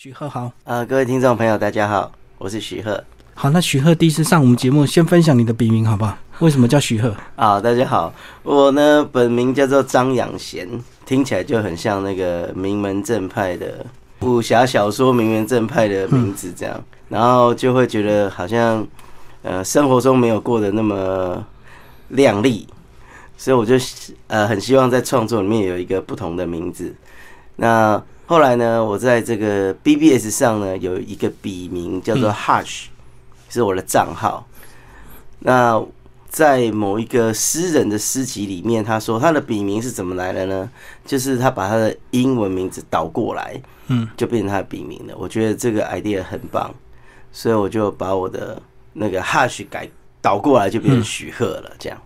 许贺好，呃，各位听众朋友，大家好，我是许贺。好，那许贺第一次上我们节目，先分享你的笔名好不好？为什么叫许贺？啊，大家好，我呢本名叫做张养贤，听起来就很像那个名门正派的武侠小说名门正派的名字这样，然后就会觉得好像呃生活中没有过得那么亮丽，所以我就呃很希望在创作里面有一个不同的名字。那后来呢，我在这个 BBS 上呢有一个笔名叫做 Hush，是我的账号。那在某一个诗人的诗集里面，他说他的笔名是怎么来的呢？就是他把他的英文名字倒过来，嗯，就变成他的笔名了。我觉得这个 idea 很棒，所以我就把我的那个 Hush 改倒过来，就变成许鹤了。这样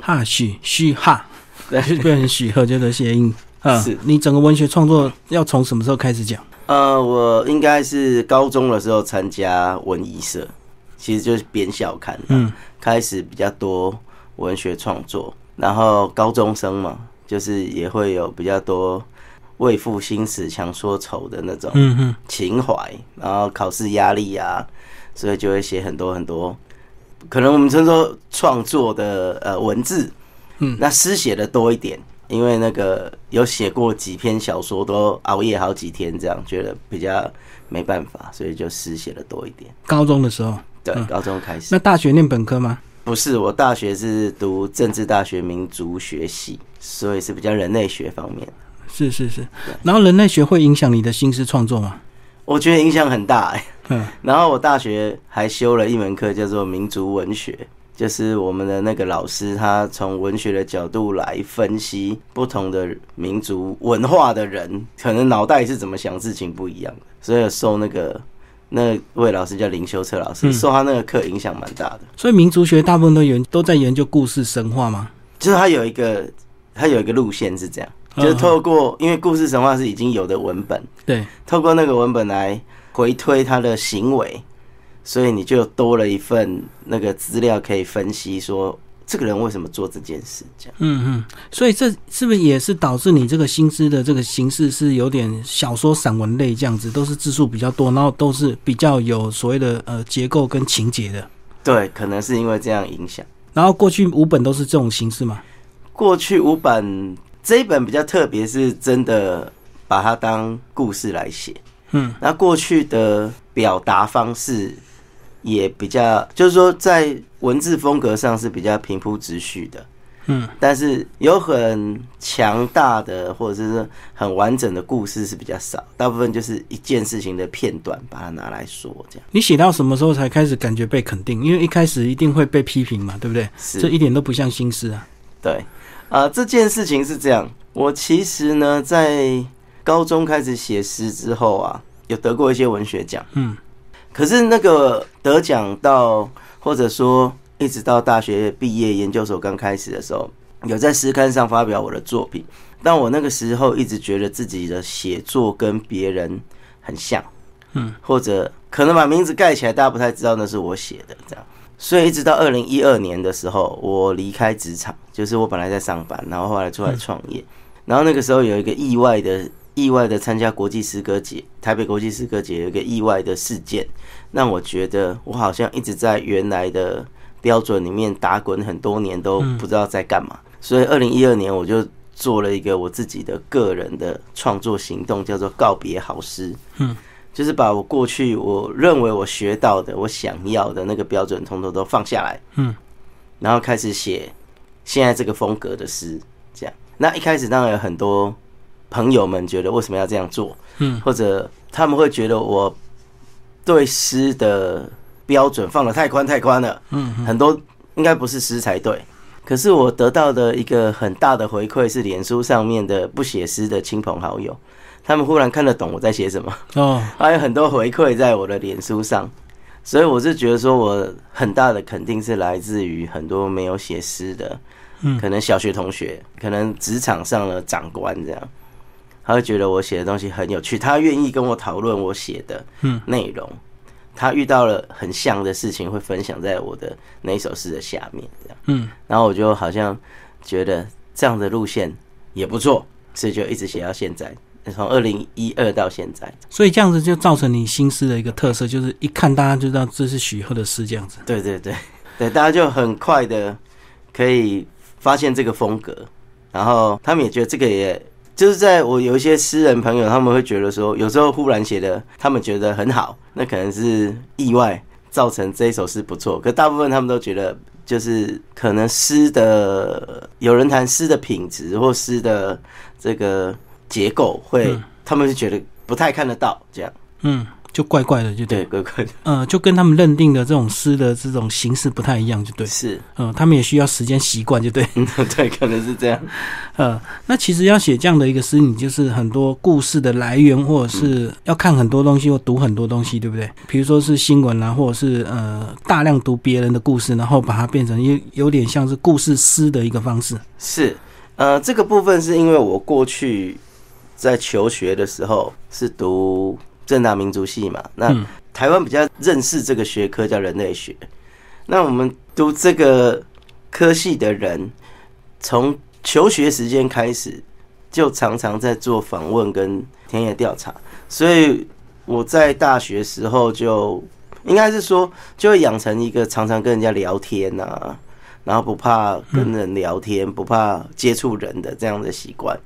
，Hush 许哈，对，变成许鹤，就是谐音。是你整个文学创作要从什么时候开始讲？呃，我应该是高中的时候参加文艺社，其实就是编校刊，嗯，开始比较多文学创作。然后高中生嘛，就是也会有比较多为赋新词强说愁的那种情怀，然后考试压力啊，所以就会写很多很多，可能我们称作创作的呃文字，嗯，那诗写的多一点。因为那个有写过几篇小说，都熬夜好几天，这样觉得比较没办法，所以就诗写的多一点。高中的时候，对，高中开始。那大学念本科吗？不是，我大学是读政治大学民族学系，所以是比较人类学方面。是是是。然后人类学会影响你的新诗创作吗？我觉得影响很大哎。嗯。然后我大学还修了一门课，叫做民族文学。就是我们的那个老师，他从文学的角度来分析不同的民族文化的人，可能脑袋是怎么想事情不一样的。所以受那个那位老师叫林修策老师，受他那个课影响蛮大的。所以民族学大部分都研都在研究故事神话吗？就是他有一个他有一个路线是这样，就是透过因为故事神话是已经有的文本，对，透过那个文本来回推他的行为。所以你就多了一份那个资料可以分析，说这个人为什么做这件事，这样。嗯嗯。所以这是不是也是导致你这个新诗的这个形式是有点小说、散文类这样子，都是字数比较多，然后都是比较有所谓的呃结构跟情节的。对，可能是因为这样影响。然后过去五本都是这种形式吗？过去五本这一本比较特别，是真的把它当故事来写。嗯。那过去的表达方式。也比较，就是说，在文字风格上是比较平铺直叙的，嗯，但是有很强大的或者是很完整的故事是比较少，大部分就是一件事情的片段，把它拿来说这样。你写到什么时候才开始感觉被肯定？因为一开始一定会被批评嘛，对不对？这一点都不像心思啊。对，啊，这件事情是这样。我其实呢，在高中开始写诗之后啊，有得过一些文学奖，嗯。可是那个得奖到，或者说一直到大学毕业、研究所刚开始的时候，有在诗刊上发表我的作品。但我那个时候一直觉得自己的写作跟别人很像，嗯，或者可能把名字盖起来，大家不太知道那是我写的这样。所以一直到二零一二年的时候，我离开职场，就是我本来在上班，然后后来出来创业，然后那个时候有一个意外的。意外的参加国际诗歌节，台北国际诗歌节有一个意外的事件，让我觉得我好像一直在原来的标准里面打滚很多年，都不知道在干嘛。所以二零一二年我就做了一个我自己的个人的创作行动，叫做告别好诗。嗯，就是把我过去我认为我学到的、我想要的那个标准，通通都放下来。嗯，然后开始写现在这个风格的诗。这样，那一开始当然有很多。朋友们觉得为什么要这样做？嗯，或者他们会觉得我对诗的标准放的太宽太宽了。嗯，很多应该不是诗才对。可是我得到的一个很大的回馈是，脸书上面的不写诗的亲朋好友，他们忽然看得懂我在写什么。哦，还有很多回馈在我的脸书上，所以我是觉得说我很大的肯定是来自于很多没有写诗的，嗯，可能小学同学，可能职场上的长官这样。他会觉得我写的东西很有趣，他愿意跟我讨论我写的内容。他遇到了很像的事情，会分享在我的那首诗的下面，这样。嗯，然后我就好像觉得这样的路线也不错，所以就一直写到现在。从二零一二到现在，所以这样子就造成你新诗的一个特色，就是一看大家就知道这是许鹤的诗，这样子。对对对对，大家就很快的可以发现这个风格，然后他们也觉得这个也就是在我有一些诗人朋友，他们会觉得说，有时候忽然写的，他们觉得很好，那可能是意外造成这一首诗不错，可大部分他们都觉得。就是可能诗的有人谈诗的品质或诗的这个结构，会他们就觉得不太看得到这样，嗯。就怪怪的，就对，怪怪的。呃，就跟他们认定的这种诗的这种形式不太一样，就对。是，嗯，他们也需要时间习惯，就对。对，可能是这样。呃，那其实要写这样的一个诗，你就是很多故事的来源，或者是要看很多东西，或读很多东西，对不对？比如说是新闻啊，或者是呃大量读别人的故事，然后把它变成有有点像是故事诗的一个方式。是，呃，这个部分是因为我过去在求学的时候是读。正大民族系嘛，那台湾比较认识这个学科叫人类学。那我们读这个科系的人，从求学时间开始，就常常在做访问跟田野调查。所以我在大学时候就应该是说，就会养成一个常常跟人家聊天啊，然后不怕跟人聊天，不怕接触人的这样的习惯。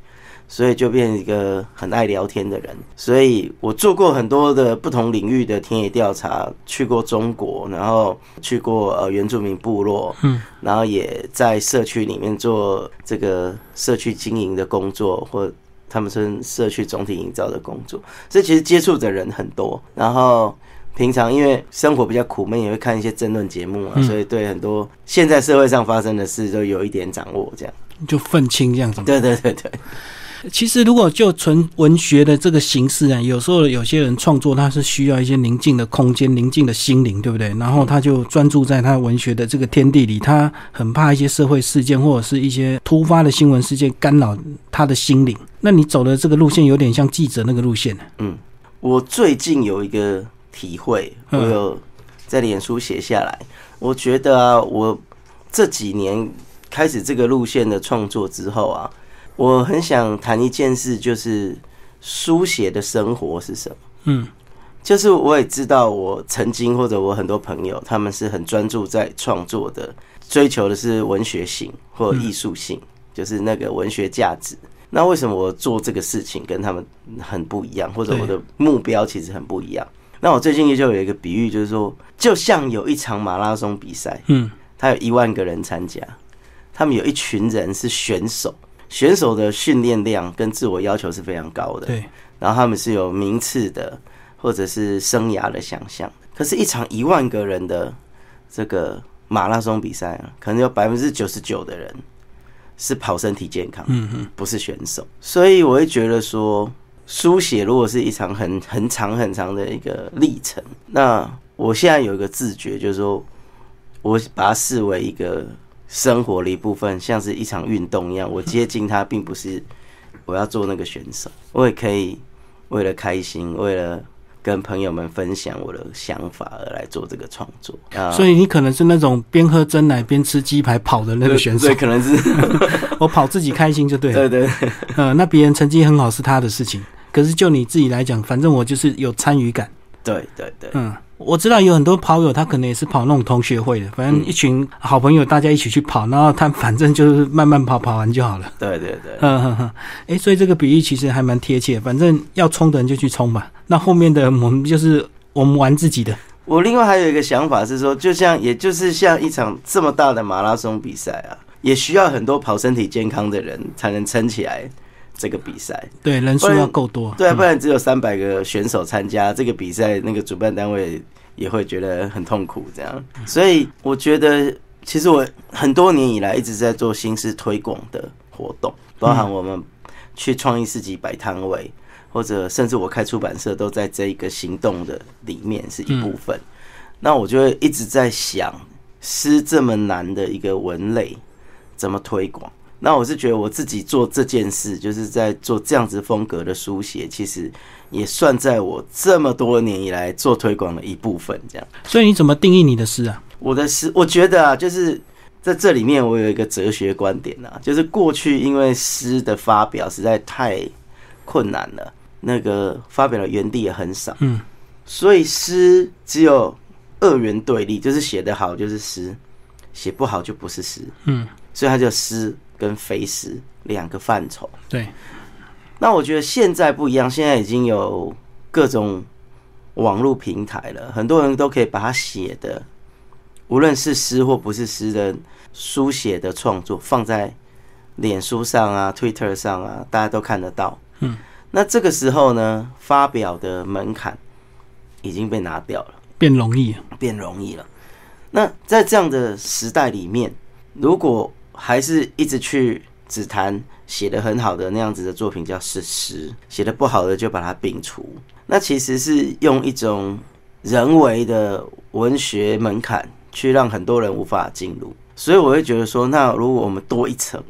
所以就变一个很爱聊天的人。所以我做过很多的不同领域的田野调查，去过中国，然后去过呃原住民部落，嗯，然后也在社区里面做这个社区经营的工作，或他们村社区总体营造的工作。所以其实接触的人很多。然后平常因为生活比较苦闷，也会看一些争论节目啊，所以对很多现在社会上发生的事都有一点掌握。这样就愤青这样子。对对对对。其实，如果就纯文学的这个形式啊，有时候有些人创作他是需要一些宁静的空间、宁静的心灵，对不对？然后他就专注在他文学的这个天地里，他很怕一些社会事件或者是一些突发的新闻事件干扰他的心灵。那你走的这个路线有点像记者那个路线嗯，我最近有一个体会，我有在脸书写下来。我觉得啊，我这几年开始这个路线的创作之后啊。我很想谈一件事，就是书写的生活是什么？嗯，就是我也知道，我曾经或者我很多朋友，他们是很专注在创作的，追求的是文学性或艺术性，就是那个文学价值。那为什么我做这个事情跟他们很不一样，或者我的目标其实很不一样？那我最近就有一个比喻，就是说，就像有一场马拉松比赛，嗯，他有一万个人参加，他们有一群人是选手。选手的训练量跟自我要求是非常高的，对。然后他们是有名次的，或者是生涯的想象。可是，一场一万个人的这个马拉松比赛啊，可能有百分之九十九的人是跑身体健康，嗯嗯，不是选手。所以，我会觉得说，书写如果是一场很很长很长的一个历程，那我现在有一个自觉，就是说我把它视为一个。生活的一部分，像是一场运动一样，我接近它，并不是我要做那个选手，我也可以为了开心，为了跟朋友们分享我的想法而来做这个创作。所以你可能是那种边喝真奶边吃鸡排跑的那个选手，对，可能是 我跑自己开心就对了。对对，呃，那别人成绩很好是他的事情，可是就你自己来讲，反正我就是有参与感。对对对，嗯。我知道有很多跑友，他可能也是跑那种同学会的，反正一群好朋友，大家一起去跑，然后他反正就是慢慢跑，跑完就好了。对对对，嗯哼哼，哎，所以这个比喻其实还蛮贴切。反正要冲的人就去冲吧，那后面的我们就是我们玩自己的。我另外还有一个想法是说，就像也就是像一场这么大的马拉松比赛啊，也需要很多跑身体健康的人才能撑起来。这个比赛对人数要够多，对啊，不然只有三百个选手参加这个比赛，那个主办单位也会觉得很痛苦。这样，所以我觉得，其实我很多年以来一直在做新式推广的活动，包含我们去创意市集摆摊位，或者甚至我开出版社，都在这一个行动的里面是一部分。那我就会一直在想，诗这么难的一个文类，怎么推广？那我是觉得我自己做这件事，就是在做这样子风格的书写，其实也算在我这么多年以来做推广的一部分。这样，所以你怎么定义你的诗啊？我的诗，我觉得啊，就是在这里面，我有一个哲学观点啊，就是过去因为诗的发表实在太困难了，那个发表的园地也很少，嗯，所以诗只有二元对立，就是写得好就是诗，写不好就不是诗，嗯，所以它叫诗跟肥诗两个范畴。对，那我觉得现在不一样，现在已经有各种网络平台了，很多人都可以把它写的，无论是诗或不是诗的书写的创作，放在脸书上啊、Twitter 上啊，大家都看得到。嗯，那这个时候呢，发表的门槛已经被拿掉了，变容易了。变容易了。那在这样的时代里面，如果还是一直去只谈写的很好的那样子的作品叫是诗，写的不好的就把它摒除，那其实是用一种人为的文学门槛去让很多人无法进入。所以我会觉得说，那如果我们多一层，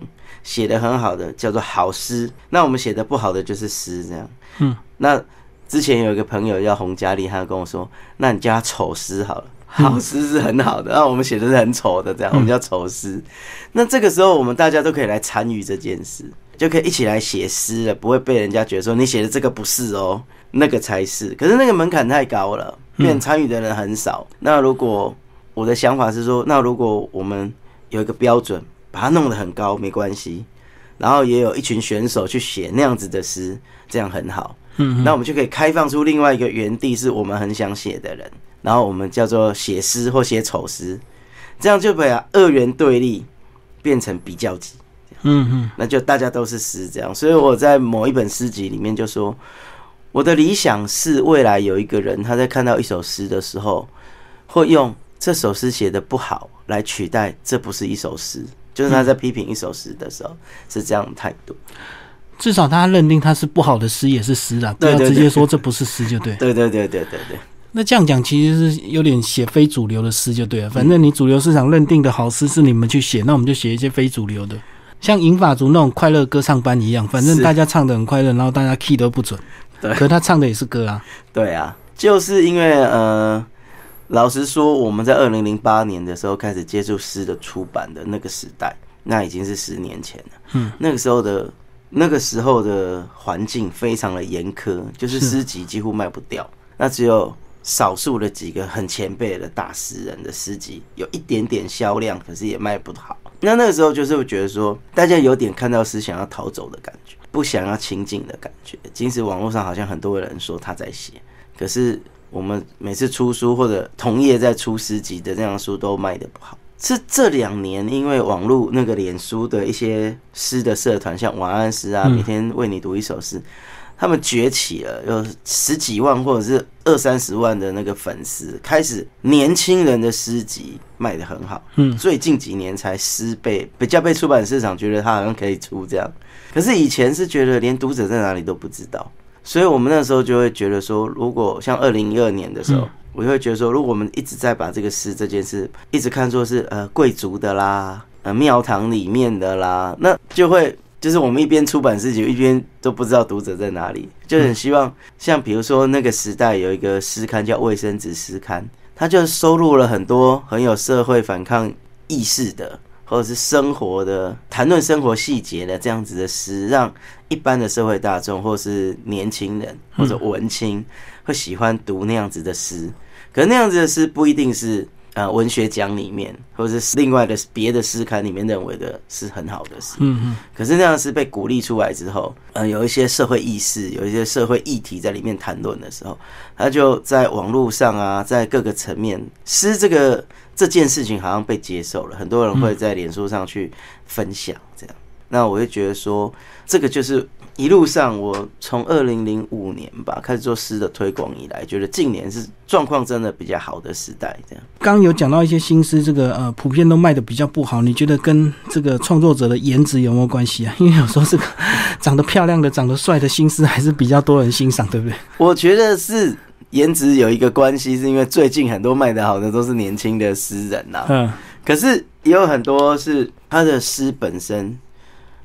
写的很好的叫做好诗，那我们写的不好的就是诗，这样。嗯，那之前有一个朋友叫洪嘉丽，他跟我说，那你叫他丑诗好了。好诗是很好的，那我们写的是很丑的，这样我们叫丑诗。那这个时候，我们大家都可以来参与这件事，就可以一起来写诗了，不会被人家觉得说你写的这个不是哦，那个才是。可是那个门槛太高了，变参与的人很少。那如果我的想法是说，那如果我们有一个标准，把它弄得很高，没关系。然后也有一群选手去写那样子的诗，这样很好。嗯，那我们就可以开放出另外一个园地，是我们很想写的人。然后我们叫做写诗或写丑诗，这样就把二元对立变成比较级。嗯嗯，那就大家都是诗这样。所以我在某一本诗集里面就说，我的理想是未来有一个人他在看到一首诗的时候，会用这首诗写的不好来取代这不是一首诗，就是他在批评一首诗的时候是这样的态度。至少他认定他是不好的诗也是诗啊，不要直接说这不是诗就对。对对对对对对。那这样讲其实是有点写非主流的诗就对了。反正你主流市场认定的好诗是你们去写，那我们就写一些非主流的，像银法族那种快乐歌唱班一样，反正大家唱的很快乐，然后大家 key 都不准，对，可他唱的也是歌啊。对啊，就是因为呃，老实说，我们在二零零八年的时候开始接触诗的出版的那个时代，那已经是十年前了。嗯，那个时候的那个时候的环境非常的严苛，就是诗集几乎卖不掉，那只有。少数的几个很前辈的大诗人的诗集有一点点销量，可是也卖不好。那那个时候就是觉得说，大家有点看到诗想要逃走的感觉，不想要亲近的感觉。即使网络上好像很多人说他在写，可是我们每次出书或者同业在出诗集的这样书都卖的不好。是这两年因为网络那个脸书的一些诗的社团，像晚安诗啊，每天为你读一首诗。他们崛起了，有十几万或者是二三十万的那个粉丝，开始年轻人的诗集卖的很好。嗯，最近几年才诗被比较被出版市场觉得他好像可以出这样，可是以前是觉得连读者在哪里都不知道，所以我们那时候就会觉得说，如果像二零一二年的时候，我就会觉得说，如果我们一直在把这个诗这件事一直看作是呃贵族的啦，呃庙堂里面的啦，那就会。就是我们一边出版自己，一边都不知道读者在哪里，就很希望像比如说那个时代有一个诗刊叫《卫生纸诗刊》，它就收录了很多很有社会反抗意识的，或者是生活的谈论生活细节的这样子的诗，让一般的社会大众或是年轻人或者文青会喜欢读那样子的诗。可是那样子的诗不一定是。呃，文学奖里面，或者是另外的别的诗刊里面认为的是很好的诗，嗯嗯。可是那样是被鼓励出来之后，呃，有一些社会意识，有一些社会议题在里面谈论的时候，他就在网络上啊，在各个层面，诗这个这件事情好像被接受了，很多人会在脸书上去分享这样。那我就觉得说，这个就是。一路上，我从二零零五年吧开始做诗的推广以来，觉得近年是状况真的比较好的时代。这样，刚有讲到一些新诗，这个呃，普遍都卖的比较不好。你觉得跟这个创作者的颜值有没有关系啊？因为有时候这个长得漂亮的、长得帅的新诗还是比较多人欣赏，对不对？我觉得是颜值有一个关系，是因为最近很多卖的好的都是年轻的诗人呐。嗯，可是也有很多是他的诗本身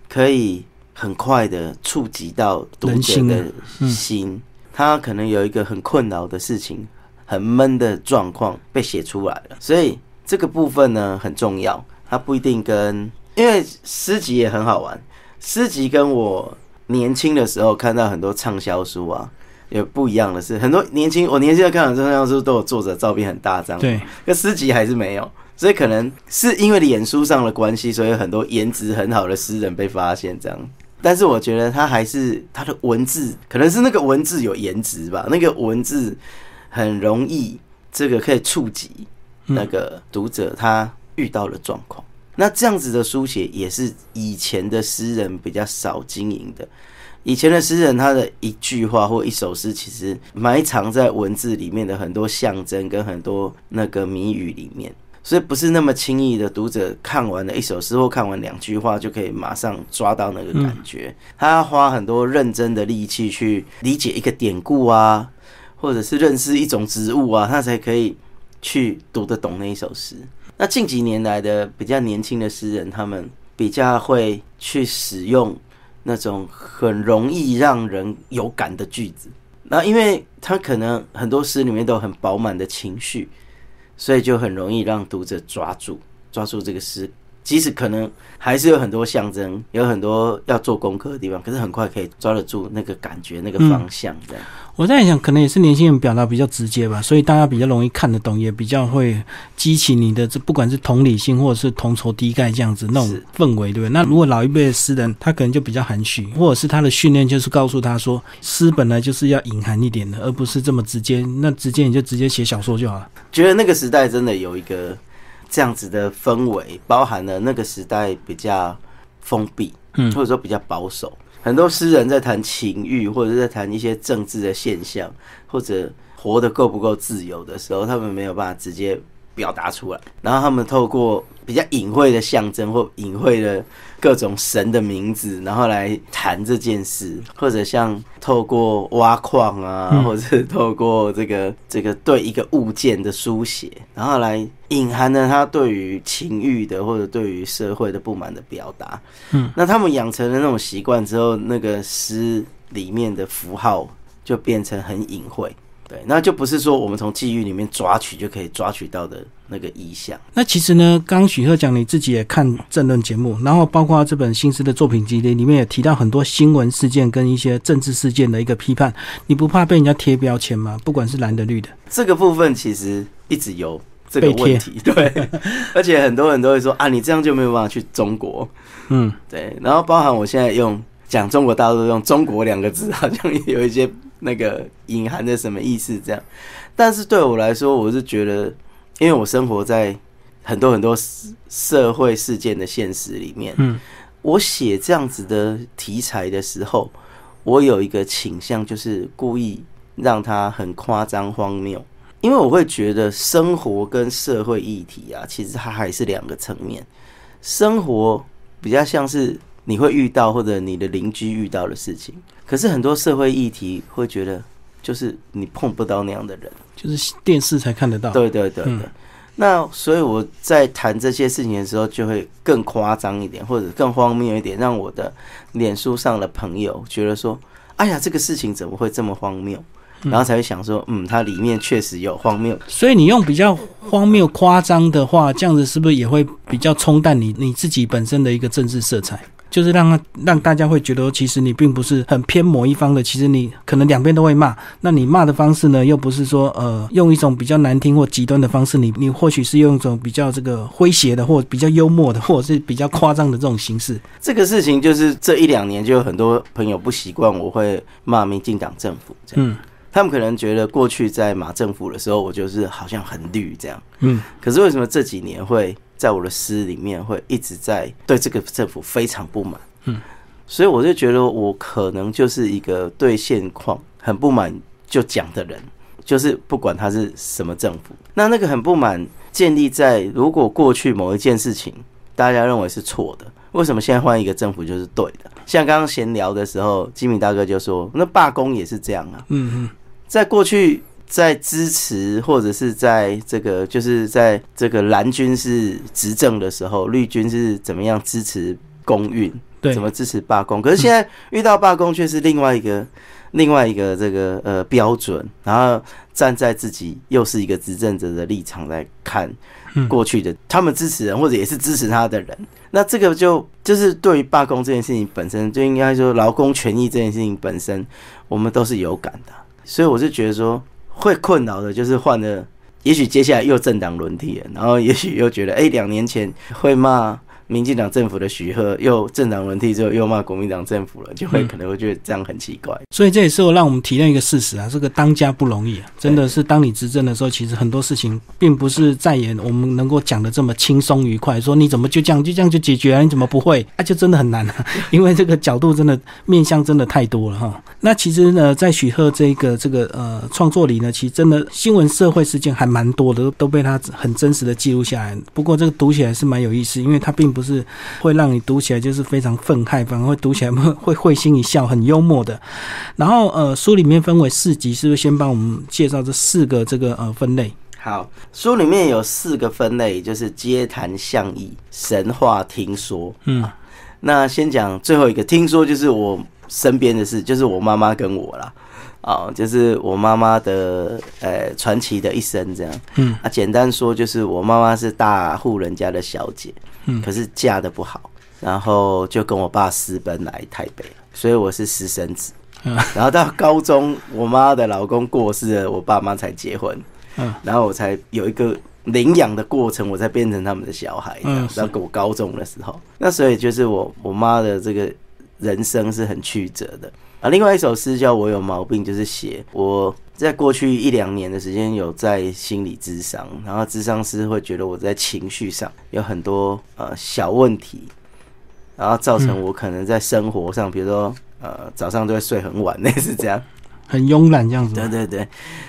可以。很快的触及到读者的心，他可能有一个很困扰的事情，很闷的状况被写出来了，所以这个部分呢很重要。它不一定跟，因为诗集也很好玩，诗集跟我年轻的时候看到很多畅销书啊，有不一样的是，很多年轻我年轻的看到畅销书都有作者照片很大张，对，可诗集还是没有，所以可能是因为脸书上的关系，所以很多颜值很好的诗人被发现这样。但是我觉得他还是他的文字，可能是那个文字有颜值吧，那个文字很容易，这个可以触及那个读者他遇到的状况。那这样子的书写也是以前的诗人比较少经营的。以前的诗人，他的一句话或一首诗，其实埋藏在文字里面的很多象征跟很多那个谜语里面。所以不是那么轻易的，读者看完了一首诗或看完两句话就可以马上抓到那个感觉。他要花很多认真的力气去理解一个典故啊，或者是认识一种植物啊，他才可以去读得懂那一首诗。那近几年来的比较年轻的诗人，他们比较会去使用那种很容易让人有感的句子。那因为他可能很多诗里面都有很饱满的情绪。所以就很容易让读者抓住抓住这个诗，即使可能还是有很多象征，有很多要做功课的地方，可是很快可以抓得住那个感觉、那个方向。这样，我在想，可能也是年轻人表达比较直接吧，所以大家比较容易看得懂，也比较会激起你的这不管是同理心或者是同仇敌忾这样子那种氛围，对不对？那如果老一辈的诗人，他可能就比较含蓄，或者是他的训练就是告诉他说，诗本来就是要隐含一点的，而不是这么直接。那直接你就直接写小说就好了。觉得那个时代真的有一个。这样子的氛围，包含了那个时代比较封闭，嗯，或者说比较保守。很多诗人在谈情欲，或者在谈一些政治的现象，或者活得够不够自由的时候，他们没有办法直接表达出来。然后他们透过比较隐晦的象征或隐晦的。各种神的名字，然后来谈这件事，或者像透过挖矿啊，或者是透过这个这个对一个物件的书写，然后来隐含了他对于情欲的或者对于社会的不满的表达。嗯，那他们养成了那种习惯之后，那个诗里面的符号就变成很隐晦。对，那就不是说我们从记忆里面抓取就可以抓取到的那个意象。那其实呢，刚许鹤讲你自己也看政论节目，然后包括这本新诗的作品集里，里面也提到很多新闻事件跟一些政治事件的一个批判。你不怕被人家贴标签吗？不管是蓝的绿的，这个部分其实一直有这个问题。对，而且很多人都会说啊，你这样就没有办法去中国。嗯，对。然后包含我现在用讲中国大陆用“中国”两个字，好像也有一些。那个隐含的什么意思？这样，但是对我来说，我是觉得，因为我生活在很多很多社会事件的现实里面，嗯，我写这样子的题材的时候，我有一个倾向，就是故意让它很夸张荒谬，因为我会觉得生活跟社会议题啊，其实它还是两个层面，生活比较像是。你会遇到或者你的邻居遇到的事情，可是很多社会议题会觉得，就是你碰不到那样的人，就是电视才看得到。对对对对。那所以我在谈这些事情的时候，就会更夸张一点，或者更荒谬一点，让我的脸书上的朋友觉得说：“哎呀，这个事情怎么会这么荒谬？”然后才会想说：“嗯，它里面确实有荒谬。”所以你用比较荒谬、夸张的话，这样子是不是也会比较冲淡你你自己本身的一个政治色彩？就是让让大家会觉得，其实你并不是很偏某一方的，其实你可能两边都会骂。那你骂的方式呢，又不是说呃用一种比较难听或极端的方式，你你或许是用一种比较这个诙谐的，或比较幽默的，或者是比较夸张的这种形式。这个事情就是这一两年就有很多朋友不习惯我会骂民进党政府，嗯，他们可能觉得过去在马政府的时候，我就是好像很绿这样，嗯，可是为什么这几年会？在我的诗里面，会一直在对这个政府非常不满，嗯，所以我就觉得我可能就是一个对现况很不满就讲的人，就是不管他是什么政府，那那个很不满建立在如果过去某一件事情大家认为是错的，为什么现在换一个政府就是对的？像刚刚闲聊的时候，吉米大哥就说，那罢工也是这样啊，嗯嗯，在过去。在支持或者是在这个，就是在这个蓝军是执政的时候，绿军是怎么样支持公运？对，怎么支持罢工？可是现在遇到罢工，却是另外一个另外一个这个呃标准，然后站在自己又是一个执政者的立场来看过去的他们支持人或者也是支持他的人，那这个就就是对于罢工这件事情本身，就应该说劳工权益这件事情本身，我们都是有感的。所以我是觉得说会困扰的，就是换了，也许接下来又政党轮替了，然后也许又觉得，哎，两年前会骂。民进党政府的许贺又政党轮替之后又骂国民党政府了，就会可能会觉得这样很奇怪。所以这也是我让我们体验一个事实啊，这个当家不容易啊，真的是当你执政的时候，其实很多事情并不是在演我们能够讲的这么轻松愉快。说你怎么就这样就这样就解决了？你怎么不会？那 就真的很难啊，因为这个角度真的面向真的太多了哈。那其实呢，在许贺这个这个呃创作里呢，其实真的新闻社会事件还蛮多的，都被他很真实的记录下来。不过这个读起来是蛮有意思，因为他并不是会让你读起来就是非常愤慨，反而会读起来 会会心一笑，很幽默的。然后呃，书里面分为四集，是不是先帮我们介绍这四个这个呃分类？好，书里面有四个分类，就是街谈巷议、神话听说。嗯，那先讲最后一个，听说就是我。身边的事就是我妈妈跟我啦，哦，就是我妈妈的呃传奇的一生这样。嗯，啊，简单说就是我妈妈是大户人家的小姐，嗯，可是嫁的不好，然后就跟我爸私奔来台北所以我是私生子。嗯，然后到高中，我妈的老公过世了，我爸妈才结婚。嗯，然后我才有一个领养的过程，我才变成他们的小孩。嗯，然后我高中的时候，那所以就是我我妈的这个。人生是很曲折的啊！另外一首诗叫《我有毛病》，就是写我在过去一两年的时间有在心理咨商，然后咨商师会觉得我在情绪上有很多呃小问题，然后造成我可能在生活上，比如说呃早上都会睡很晚，类似这样，很慵懒这样子。对对对，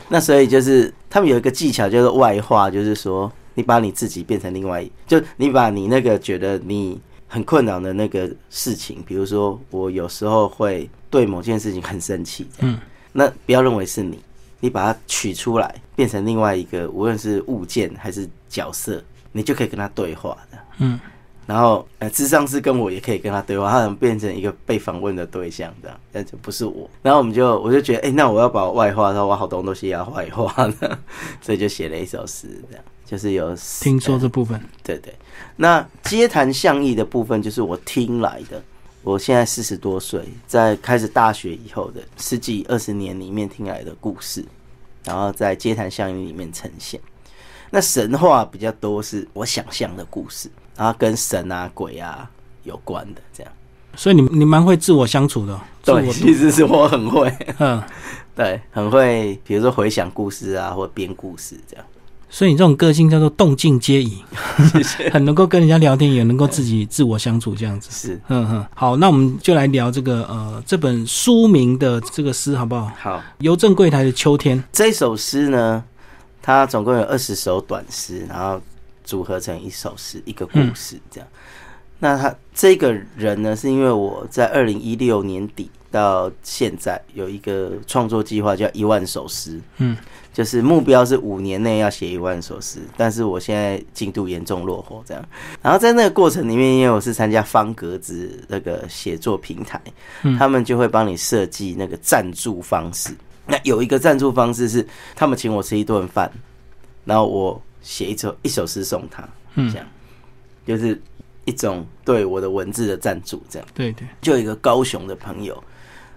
那所以就是他们有一个技巧叫做外化，就是说你把你自己变成另外，就你把你那个觉得你。很困扰的那个事情，比如说我有时候会对某件事情很生气，嗯，那不要认为是你，你把它取出来，变成另外一个，无论是物件还是角色，你就可以跟他对话的，嗯，然后呃，智商是跟我也可以跟他对话，他能变成一个被访问的对象这样，那就不是我，然后我们就我就觉得，哎，那我要把我外化，然后我好多东西要外化呢，所以就写了一首诗，这样就是有听说这部分，对对。那街谈巷议的部分，就是我听来的。我现在四十多岁，在开始大学以后的十几二十年里面听来的故事，然后在街谈巷议里面呈现。那神话比较多，是我想象的故事，然后跟神啊鬼啊有关的这样。所以你你蛮会自我相处的，对，其实是我很会，嗯，对，很会，比如说回想故事啊，或编故事这样。所以你这种个性叫做动静皆宜，很能够跟人家聊天，也能够自己自我相处这样子。是，嗯哼。好，那我们就来聊这个呃这本书名的这个诗好不好？好，邮政柜台的秋天这首诗呢，它总共有二十首短诗，然后组合成一首诗，一个故事这样。那他这个人呢，是因为我在二零一六年底到现在有一个创作计划，叫一万首诗。嗯。就是目标是五年内要写一万首诗，但是我现在进度严重落后，这样。然后在那个过程里面，因为我是参加方格子那个写作平台，他们就会帮你设计那个赞助方式。那有一个赞助方式是，他们请我吃一顿饭，然后我写一首一首诗送他，这样，就是一种对我的文字的赞助，这样。对对。就有一个高雄的朋友，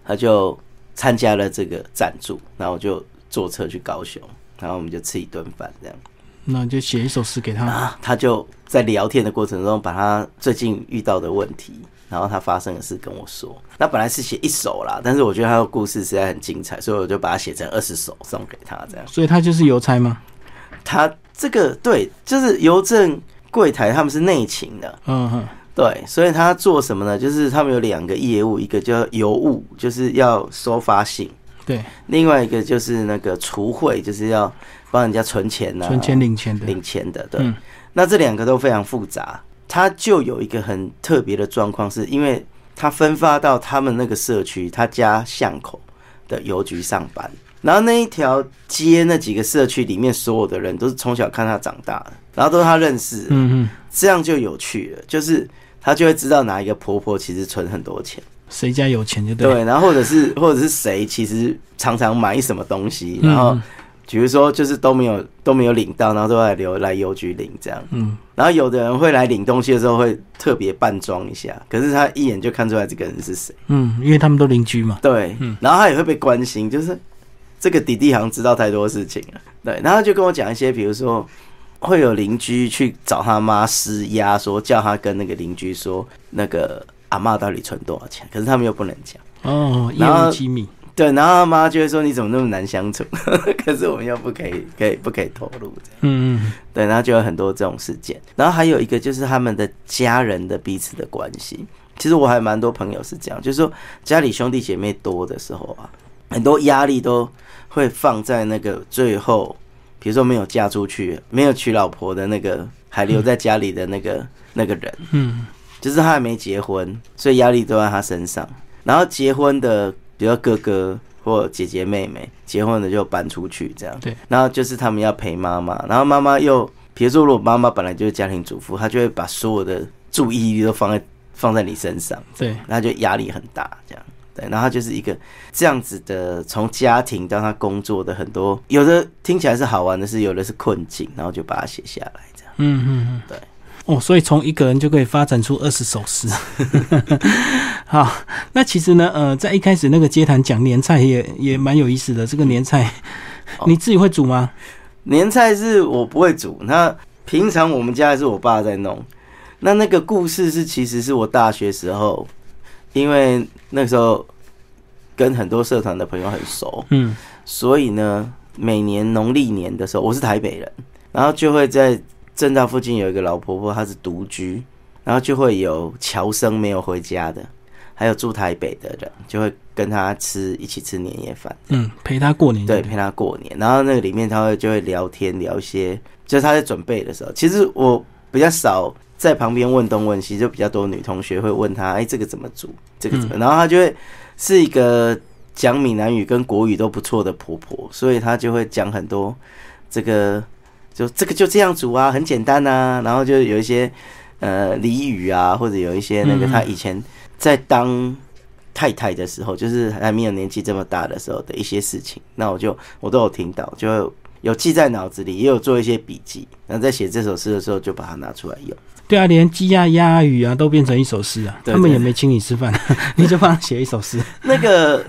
他就参加了这个赞助，然后我就。坐车去高雄，然后我们就吃一顿饭，这样。那就写一首诗给他。他就在聊天的过程中，把他最近遇到的问题，然后他发生的事跟我说。那本来是写一首啦，但是我觉得他的故事实在很精彩，所以我就把它写成二十首送给他，这样。所以他就是邮差吗？他这个对，就是邮政柜台，他们是内勤的。嗯哼。对，所以他做什么呢？就是他们有两个业务，一个叫邮务，就是要收发信。对，另外一个就是那个储汇，就是要帮人家存钱呐，存钱领钱的，领钱的。对，那这两个都非常复杂。他就有一个很特别的状况，是因为他分发到他们那个社区，他家巷口的邮局上班，然后那一条街那几个社区里面所有的人都是从小看他长大的，然后都是他认识。嗯嗯，这样就有趣了，就是他就会知道哪一个婆婆其实存很多钱。谁家有钱就对。对，然后或者是或者是谁其实常常买什么东西，然后比如说就是都没有都没有领到，然后都来留来邮局领这样。嗯，然后有的人会来领东西的时候会特别扮装一下，可是他一眼就看出来这个人是谁。嗯，因为他们都邻居嘛。对，然后他也会被关心，就是这个弟弟好像知道太多事情了。对，然后就跟我讲一些，比如说。会有邻居去找他妈施压，说叫他跟那个邻居说，那个阿妈到底存多少钱？可是他们又不能讲哦，然后机密。对，然后他妈就会说你怎么那么难相处？可是我们又不可以，可以不可以透露？这样，嗯嗯，对，然后就有很多这种事件。然后还有一个就是他们的家人的彼此的关系。其实我还蛮多朋友是这样，就是说家里兄弟姐妹多的时候啊，很多压力都会放在那个最后。比如说没有嫁出去、没有娶老婆的那个，还留在家里的那个那个人，嗯，就是他还没结婚，所以压力都在他身上。然后结婚的，比如哥哥或姐姐、妹妹，结婚的就搬出去，这样。对。然后就是他们要陪妈妈，然后妈妈又，比如说如果妈妈本来就是家庭主妇，她就会把所有的注意力都放在放在你身上，对，那就压力很大，这样。对，然后就是一个这样子的，从家庭到他工作的很多，有的听起来是好玩的事，有的是困境，然后就把它写下来，这样。嗯嗯嗯，对。哦，所以从一个人就可以发展出二十首诗。好，那其实呢，呃，在一开始那个街谈讲年菜也也蛮有意思的。这个年菜你自己会煮吗？年菜是我不会煮，那平常我们家还是我爸在弄。那那个故事是，其实是我大学时候。因为那时候跟很多社团的朋友很熟，嗯，所以呢，每年农历年的时候，我是台北人，然后就会在正大附近有一个老婆婆，她是独居，然后就会有侨生没有回家的，还有住台北的人，就会跟她吃一起吃年夜饭，嗯，陪她过年，对，陪她过年，然后那个里面他会就会聊天聊一些，就是他在准备的时候，其实我比较少。在旁边问东问西，就比较多女同学会问他：“哎，这个怎么煮？这个怎么？”然后他就会是一个讲闽南语跟国语都不错的婆婆，所以她就会讲很多这个，就这个就这样煮啊，很简单啊。然后就有一些呃俚语啊，或者有一些那个她以前在当太太的时候，就是还没有年纪这么大的时候的一些事情，那我就我都有听到，就有记在脑子里，也有做一些笔记。然后在写这首诗的时候，就把它拿出来用。对啊，连鸡鸭鸭鱼啊都变成一首诗啊！他们也没请你吃饭，你就帮他写一首诗。那个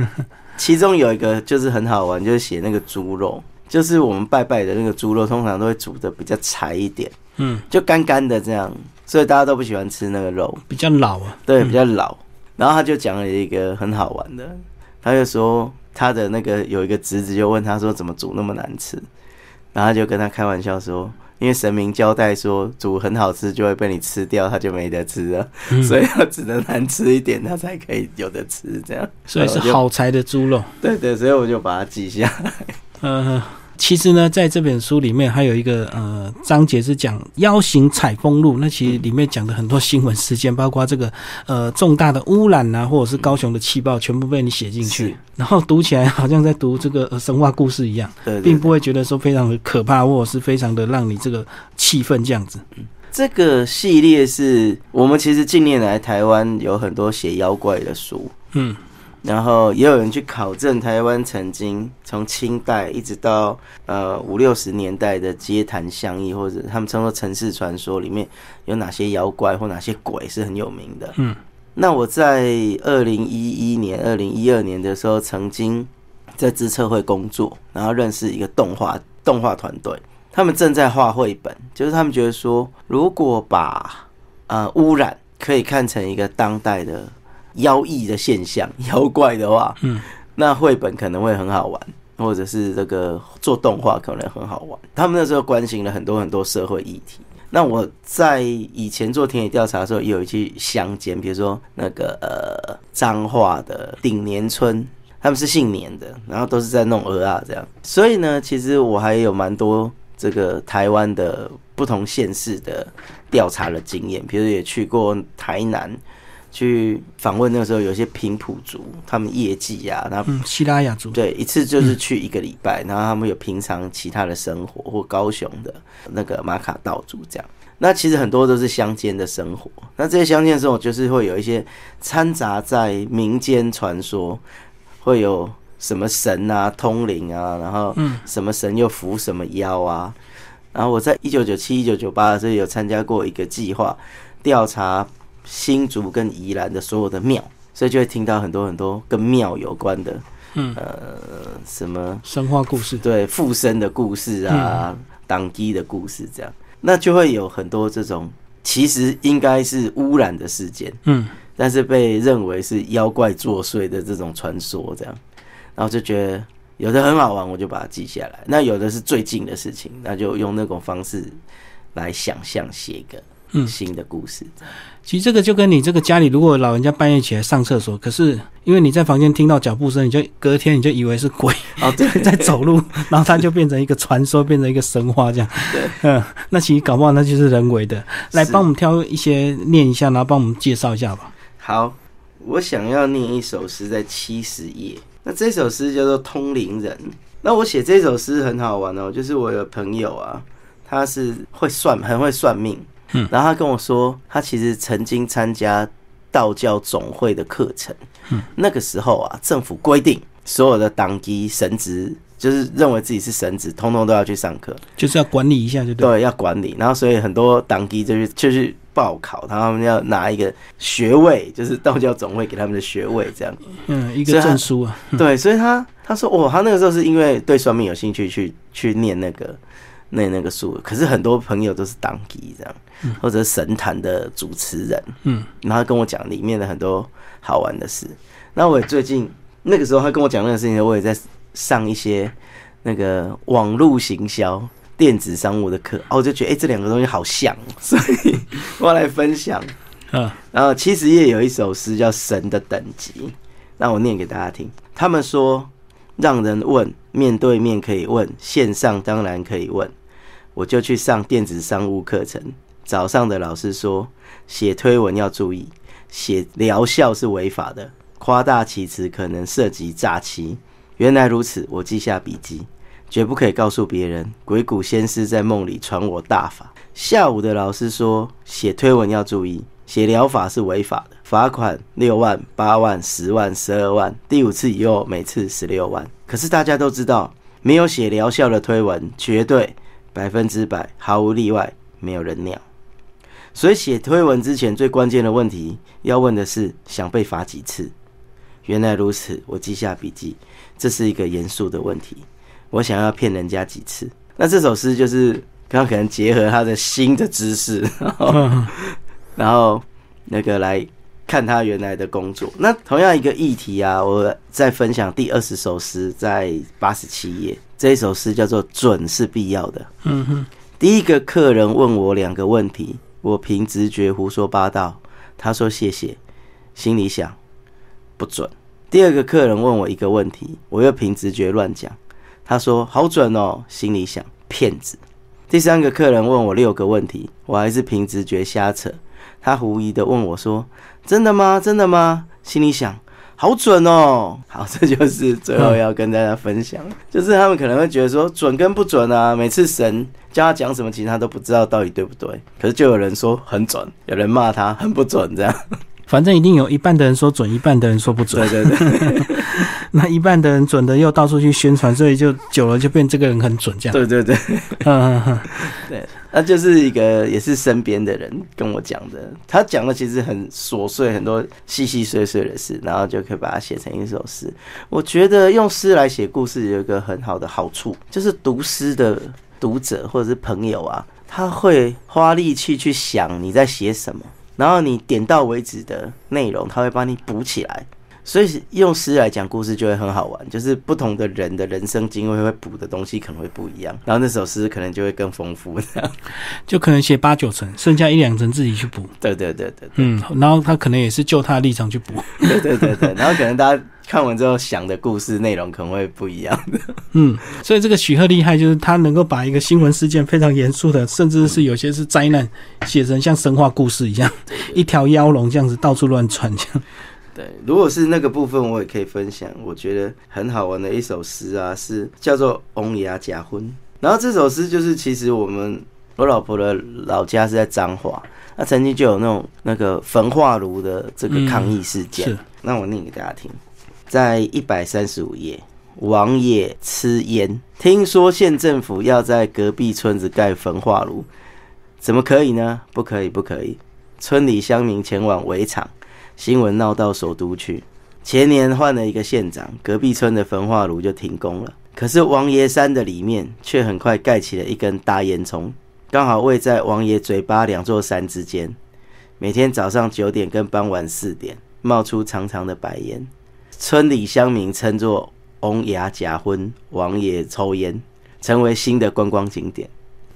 其中有一个就是很好玩，就是写那个猪肉，就是我们拜拜的那个猪肉，通常都会煮的比较柴一点，嗯，就干干的这样，所以大家都不喜欢吃那个肉，比较老啊，对，比较老。然后他就讲了一个很好玩的，他就说他的那个有一个侄子就问他说怎么煮那么难吃，然后就跟他开玩笑说。因为神明交代说煮很好吃就会被你吃掉，他就没得吃了，所以要只能难吃一点，他才可以有的吃。这样，所以是好柴的猪肉。对对，所以我就把它记下来。嗯。其实呢，在这本书里面还有一个呃章节是讲妖行采风路，那其实里面讲的很多新闻事件，包括这个呃重大的污染啊，或者是高雄的气爆，全部被你写进去，然后读起来好像在读这个神话故事一样，并不会觉得说非常的可怕，或者是非常的让你这个气愤这样子。这个系列是我们其实近年来台湾有很多写妖怪的书，嗯。然后也有人去考证台湾曾经从清代一直到呃五六十年代的街谈巷议，或者他们称作城市传说里面有哪些妖怪或哪些鬼是很有名的。嗯，那我在二零一一年、二零一二年的时候，曾经在资策会工作，然后认识一个动画动画团队，他们正在画绘本，就是他们觉得说，如果把呃污染可以看成一个当代的。妖异的现象，妖怪的话，嗯，那绘本可能会很好玩，或者是这个做动画可能很好玩。他们那时候关心了很多很多社会议题。那我在以前做田野调查的时候，也有去乡间，比如说那个呃彰化的顶年村，他们是姓年的，然后都是在弄鹅啊这样。所以呢，其实我还有蛮多这个台湾的不同县市的调查的经验，比如也去过台南。去访问那个时候有些平埔族，他们业绩啊，然后嗯，希拉雅族，对一次就是去一个礼拜，然后他们有平常其他的生活或高雄的那个马卡道族这样。那其实很多都是乡间的生活，那这些乡间生活就是会有一些掺杂在民间传说，会有什么神啊通灵啊，然后什么神又扶什么妖啊。然后我在一九九七、一九九八的时候有参加过一个计划，调查新竹跟宜兰的所有的庙，所以就会听到很多很多跟庙有关的，嗯。呃，什么神话故事，对附身的故事啊，党基的故事这样，那就会有很多这种其实应该是污染的事件，嗯，但是被认为是妖怪作祟的这种传说这样，然后就觉得有的很好玩，我就把它记下来。那有的是最近的事情，那就用那种方式来想象写一个。嗯新的故事。其实这个就跟你这个家里，如果老人家半夜起来上厕所，可是因为你在房间听到脚步声，你就隔天你就以为是鬼哦，对，在走路，然后它就变成一个传说，变成一个神话这样。对，嗯，那其实搞不好那就是人为的。来帮我们挑一些念一下，然后帮我们介绍一下吧。好，我想要念一首诗，在七十页。那这首诗叫做《通灵人》。那我写这首诗很好玩哦，就是我有朋友啊，他是会算，很会算命。嗯，然后他跟我说，他其实曾经参加道教总会的课程。嗯，那个时候啊，政府规定所有的党基神职，就是认为自己是神职，通通都要去上课。就是要管理一下，就对。对，要管理，然后所以很多党基就是就去报考，他们要拿一个学位，就是道教总会给他们的学位，这样。嗯，一个证书啊。对，所以他他说，哦，他那个时候是因为对算命有兴趣去去念那个那那个数，可是很多朋友都是当机这样，或者神坛的主持人，嗯，然后跟我讲里面的很多好玩的事。那我也最近那个时候他跟我讲那个事情，我也在上一些那个网络行销。电子商务的课，哦，我就觉得哎、这两个东西好像，所以我要来分享。嗯然后七十页有一首诗叫《神的等级》，那我念给大家听。他们说，让人问，面对面可以问，线上当然可以问。我就去上电子商务课程。早上的老师说，写推文要注意，写疗效是违法的，夸大其词可能涉及诈欺。原来如此，我记下笔记，绝不可以告诉别人。鬼谷先师在梦里传我大法。下午的老师说，写推文要注意，写疗法是违法的，罚款六万、八万、十万、十二万，第五次以后每次十六万。可是大家都知道，没有写疗效的推文，绝对百分之百毫无例外没有人鸟。所以写推文之前最关键的问题要问的是：想被罚几次？原来如此，我记下笔记，这是一个严肃的问题。我想要骗人家几次？那这首诗就是刚刚可能结合他的新的知识，然后然后那个来看他原来的工作。那同样一个议题啊，我在分享第二十首诗，在八十七页。这一首诗叫做“准是必要的”。嗯哼，第一个客人问我两个问题，我凭直觉胡说八道，他说谢谢，心里想不准。第二个客人问我一个问题，我又凭直觉乱讲，他说好准哦，心里想骗子。第三个客人问我六个问题，我还是凭直觉瞎扯，他狐疑的问我说真的吗？真的吗？心里想。好准哦！好，这就是最后要跟大家分享，就是他们可能会觉得说准跟不准啊，每次神叫他讲什么，其实他都不知道到底对不对。可是就有人说很准，有人骂他很不准，这样。反正一定有一半的人说准，一半的人说不准。对对对 那一半的人准的又到处去宣传，所以就久了就变这个人很准这样。对对对，嗯对，那就是一个也是身边的人跟我讲的，他讲的其实很琐碎，很多细细碎碎的事，然后就可以把它写成一首诗。我觉得用诗来写故事有一个很好的好处，就是读诗的读者或者是朋友啊，他会花力气去想你在写什么，然后你点到为止的内容，他会帮你补起来。所以用诗来讲故事就会很好玩，就是不同的人的人生经历会补的东西可能会不一样，然后那首诗可能就会更丰富。这样，就可能写八九成，剩下一两成自己去补。对对对对嗯，然后他可能也是就他的立场去补。对对对对，然后可能大家看完之后想的故事内容可能会不一样的。嗯，所以这个许鹤厉害，就是他能够把一个新闻事件非常严肃的，甚至是有些是灾难，写成像神话故事一样，一条妖龙这样子到处乱窜这样。对，如果是那个部分，我也可以分享。我觉得很好玩的一首诗啊，是叫做《翁牙假婚》。然后这首诗就是，其实我们我老婆的老家是在彰化，那曾经就有那种那个焚化炉的这个抗议事件。那我念给大家听，在一百三十五页，王爷吃烟，听说县政府要在隔壁村子盖焚化炉，怎么可以呢？不可以，不可以！村里乡民前往围场。新闻闹到首都去。前年换了一个县长，隔壁村的焚化炉就停工了。可是王爷山的里面却很快盖起了一根大烟囱，刚好位在王爷嘴巴两座山之间。每天早上九点跟傍晚四点，冒出长长的白烟。村里乡民称作“翁牙假婚”，王爷抽烟，成为新的观光景点。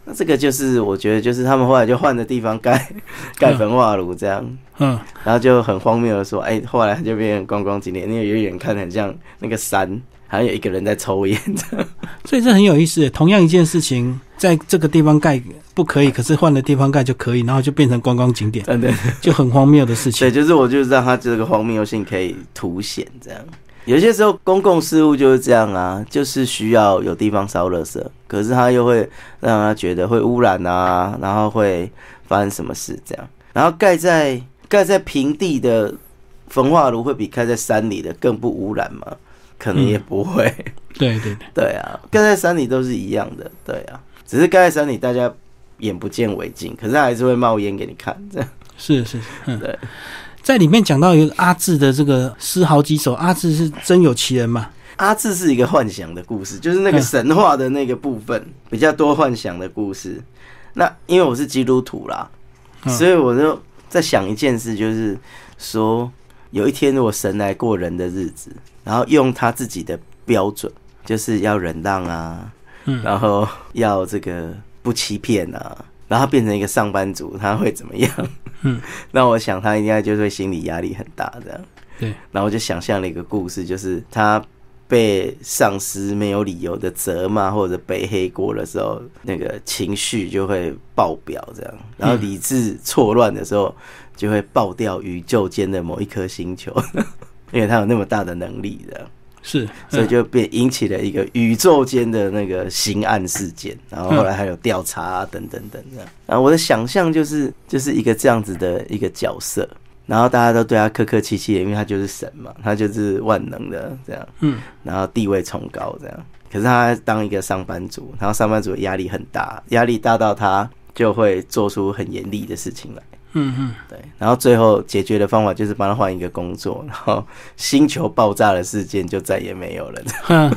那这个就是我觉得，就是他们后来就换的地方盖 盖焚化炉这样，嗯，然后就很荒谬的说，哎，后来就变成观光景点，因为远远看很像那个山，好像有一个人在抽烟，所以这很有意思。同样一件事情，在这个地方盖不可以，可是换了地方盖就可以，然后就变成观光景点，对，就很荒谬的事情。对，就是我就是让他这个荒谬性可以凸显这样。有些时候公共事务就是这样啊，就是需要有地方烧垃圾，可是他又会让他觉得会污染啊，然后会发生什么事这样。然后盖在盖在平地的焚化炉会比盖在山里的更不污染吗？可能也不会。对对对，对啊，盖在山里都是一样的，对啊，只是盖在山里大家眼不见为净，可是还是会冒烟给你看，这样是是，对。在里面讲到一个阿志的这个诗好几首，阿志是真有其人吗？阿志是一个幻想的故事，就是那个神话的那个部分比较多幻想的故事。那因为我是基督徒啦，所以我就在想一件事，就是说有一天我神来过人的日子，然后用他自己的标准，就是要忍让啊，然后要这个不欺骗啊。然后变成一个上班族，他会怎么样？嗯，那我想他应该就会心理压力很大这样。对，然后我就想象了一个故事，就是他被上司没有理由的责骂或者背黑锅的时候，那个情绪就会爆表这样，然后理智错乱的时候，就会爆掉宇宙间的某一颗星球，因为他有那么大的能力的。是，所以就变引起了一个宇宙间的那个刑案事件，然后后来还有调查啊等等等这样。然后我的想象就是就是一个这样子的一个角色，然后大家都对他客客气气的，因为他就是神嘛，他就是万能的这样。嗯，然后地位崇高这样，可是他当一个上班族，然后上班族压力很大，压力大到他就会做出很严厉的事情来。嗯嗯，对，然后最后解决的方法就是帮他换一个工作，然后星球爆炸的事件就再也没有了。嗯，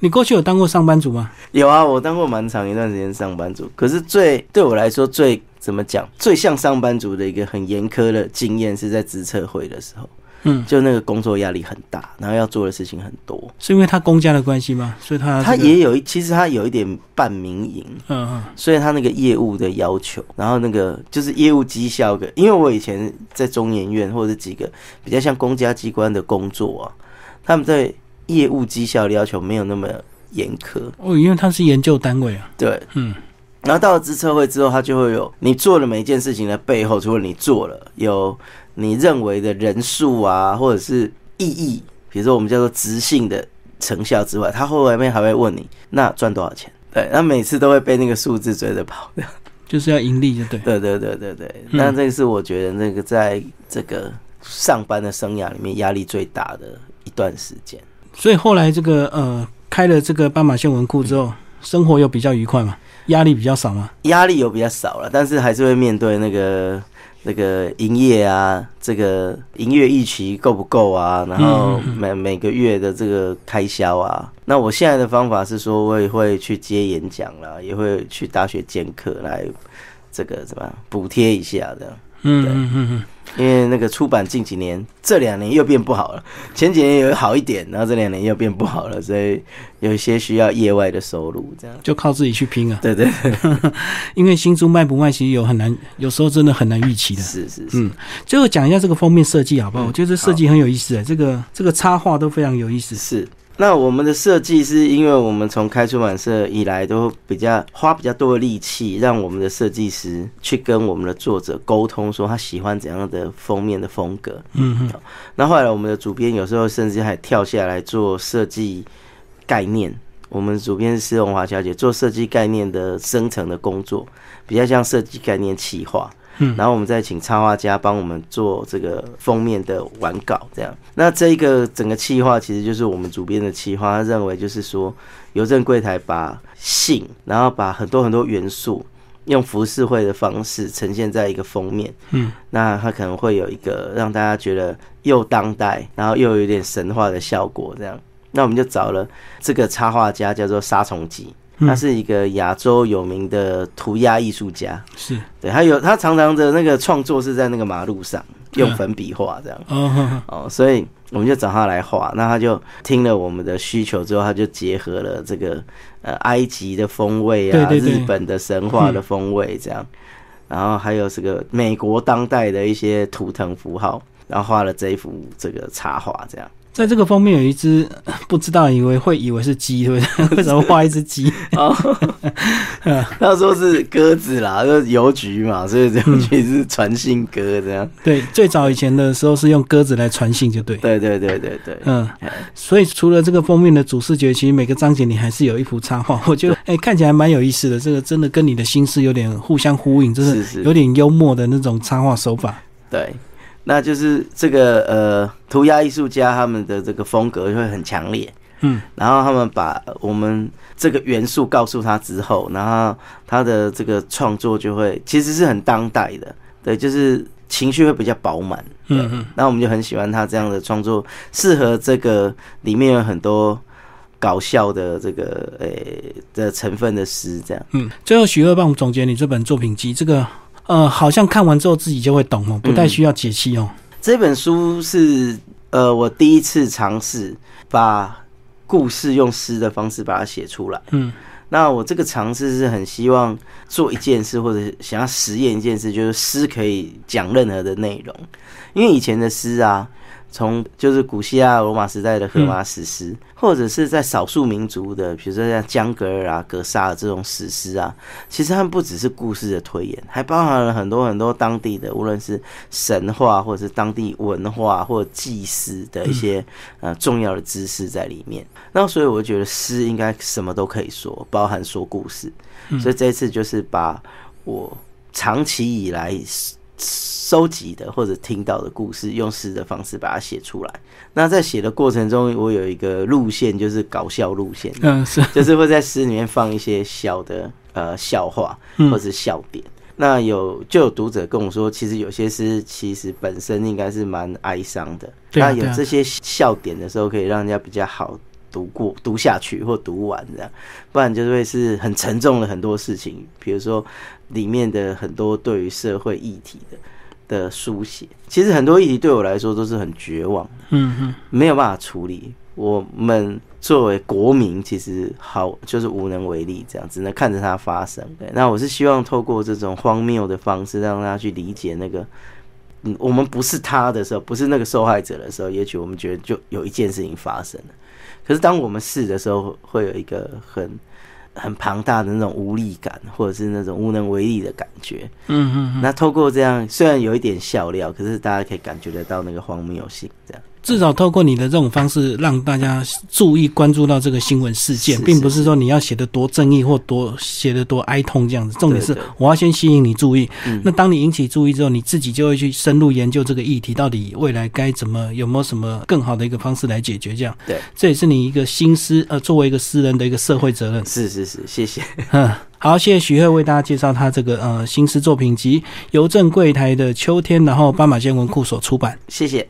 你过去有当过上班族吗？有啊，我当过蛮长一段时间上班族。可是最对我来说最怎么讲，最像上班族的一个很严苛的经验是在职测会的时候。嗯，就那个工作压力很大，然后要做的事情很多，是因为他公家的关系吗？所以他他也有，其实他有一点半民营，嗯嗯，所以他那个业务的要求，然后那个就是业务绩效的，因为我以前在中研院或者几个比较像公家机关的工作啊，他们在业务绩效的要求没有那么严苛。哦，因为他是研究单位啊，对，嗯，然后到了资策会之后，他就会有你做的每一件事情的背后，除了你做了有。你认为的人数啊，或者是意义，比如说我们叫做直性的成效之外，他后面还会问你，那赚多少钱？对，那每次都会被那个数字追着跑的，就是要盈利，就对。对对对对对，那这个是我觉得那个在这个上班的生涯里面压力最大的一段时间。所以后来这个呃开了这个斑马线文库之后，生活又比较愉快嘛，压力比较少嘛？压力有比较少了，但是还是会面对那个。那个营业啊，这个营业预期够不够啊？然后每每个月的这个开销啊，那我现在的方法是说，我也会去接演讲啦，也会去大学兼课来这个怎么补贴一下的。嗯嗯嗯嗯。因为那个出版近几年，这两年又变不好了，前几年有好一点，然后这两年又变不好了，所以有一些需要业外的收入，这样就靠自己去拼啊。对对对，因为新书卖不卖，其实有很难，有时候真的很难预期的。是是是。嗯，最后讲一下这个封面设计好不好？我觉得设计很有意思哎，这个这个插画都非常有意思。是。那我们的设计是因为我们从开出版社以来都比较花比较多的力气，让我们的设计师去跟我们的作者沟通，说他喜欢怎样的封面的风格。嗯哼。那后来我们的主编有时候甚至还跳下来做设计概念。我们主编是施荣华小姐，做设计概念的生成的工作，比较像设计概念企划。嗯，然后我们再请插画家帮我们做这个封面的完稿，这样。那这一个整个企划其实就是我们主编的企划，他认为就是说，邮政柜台把信，然后把很多很多元素用浮世绘的方式呈现在一个封面。嗯，那它可能会有一个让大家觉得又当代，然后又有点神话的效果，这样。那我们就找了这个插画家，叫做杀虫吉。他是一个亚洲有名的涂鸦艺术家，是。对，他有他常常的那个创作是在那个马路上用粉笔画这样，哦，所以我们就找他来画。那他就听了我们的需求之后，他就结合了这个呃埃及的风味啊，日本的神话的风味这样，然后还有这个美国当代的一些图腾符号，然后画了这一幅这个插画这样。在这个封面有一只不知道，以为会以为是鸡，对不对？为什么画一只鸡？哦，他说是鸽子啦，就是邮局嘛，所以邮局是传信鸽这样。对，最早以前的时候是用鸽子来传信，就对。对对对对对。嗯，所以除了这个封面的主视觉，其实每个章节你还是有一幅插画，我觉得哎看起来蛮有意思的。这个真的跟你的心思有点互相呼应，就是有点幽默的那种插画手法。对。那就是这个呃，涂鸦艺术家他们的这个风格会很强烈，嗯，然后他们把我们这个元素告诉他之后，然后他的这个创作就会其实是很当代的，对，就是情绪会比较饱满，嗯嗯，那我们就很喜欢他这样的创作，适合这个里面有很多搞笑的这个呃的成分的诗，这样，嗯，最后许二帮我们总结你这本作品集这个。呃，好像看完之后自己就会懂哦，不太需要解析哦。这本书是呃，我第一次尝试把故事用诗的方式把它写出来。嗯，那我这个尝试是很希望做一件事，或者想要实验一件事，就是诗可以讲任何的内容，因为以前的诗啊。从就是古希腊罗马时代的荷马史诗，或者是在少数民族的，比如说像江格尔啊、格萨尔这种史诗啊，其实他们不只是故事的推演，还包含了很多很多当地的，无论是神话或者是当地文化或祭祀的一些呃重要的知识在里面。那所以我觉得诗应该什么都可以说，包含说故事。所以这一次就是把我长期以来。收集的或者听到的故事，用诗的方式把它写出来。那在写的过程中，我有一个路线，就是搞笑路线。嗯，是，就是会在诗里面放一些小的呃笑话或者笑点。那有就有读者跟我说，其实有些诗其实本身应该是蛮哀伤的。那有这些笑点的时候，可以让人家比较好读过、读下去或读完这样。不然就会是很沉重的很多事情，比如说。里面的很多对于社会议题的的书写，其实很多议题对我来说都是很绝望，嗯哼，没有办法处理。我们作为国民，其实好就是无能为力，这样只能看着它发生。对，那我是希望透过这种荒谬的方式，让大家去理解那个，嗯，我们不是他的时候，不是那个受害者的时候，也许我们觉得就有一件事情发生了。可是当我们试的时候，会有一个很。很庞大的那种无力感，或者是那种无能为力的感觉。嗯嗯。那透过这样，虽然有一点笑料，可是大家可以感觉得到那个荒谬性，这样。至少透过你的这种方式，让大家注意关注到这个新闻事件，并不是说你要写的多正义或多写的多哀痛这样子。重点是我要先吸引你注意。那当你引起注意之后，你自己就会去深入研究这个议题，到底未来该怎么有没有什么更好的一个方式来解决？这样，对，这也是你一个新思呃，作为一个诗人的一个社会责任。是是是，谢谢。嗯，好，谢谢许鹤为大家介绍他这个呃新诗作品集《邮政柜台的秋天》，然后斑马线文库所出版。谢谢。